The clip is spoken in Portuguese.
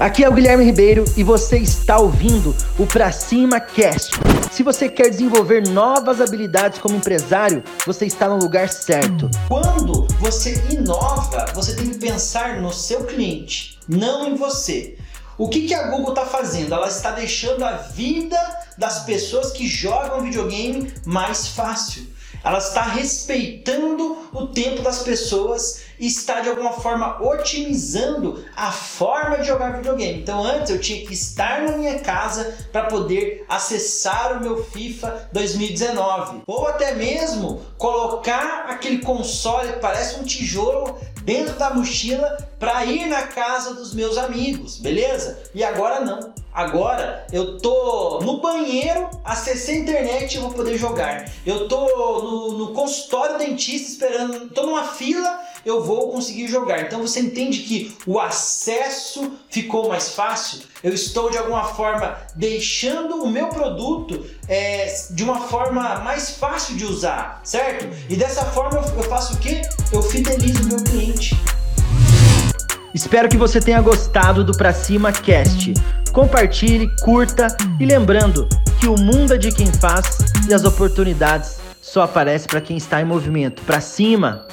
Aqui é o Guilherme Ribeiro e você está ouvindo o Pra Cima Cast. Se você quer desenvolver novas habilidades como empresário, você está no lugar certo. Quando você inova, você tem que pensar no seu cliente, não em você. O que, que a Google está fazendo? Ela está deixando a vida das pessoas que jogam videogame mais fácil. Ela está respeitando o tempo das pessoas está de alguma forma otimizando a forma de jogar videogame. Então antes eu tinha que estar na minha casa para poder acessar o meu FIFA 2019 ou até mesmo colocar aquele console que parece um tijolo dentro da mochila para ir na casa dos meus amigos, beleza? E agora não. Agora eu tô no banheiro, acessei a internet e vou poder jogar. Eu tô no, no consultório dentista esperando, tô numa fila eu vou conseguir jogar. Então você entende que o acesso ficou mais fácil. Eu estou de alguma forma deixando o meu produto é, de uma forma mais fácil de usar, certo? E dessa forma eu faço o que? Eu fidelizo o meu cliente. Espero que você tenha gostado do Pra Cima Cast. Compartilhe, curta e lembrando que o mundo é de quem faz e as oportunidades só aparecem para quem está em movimento. Pra cima!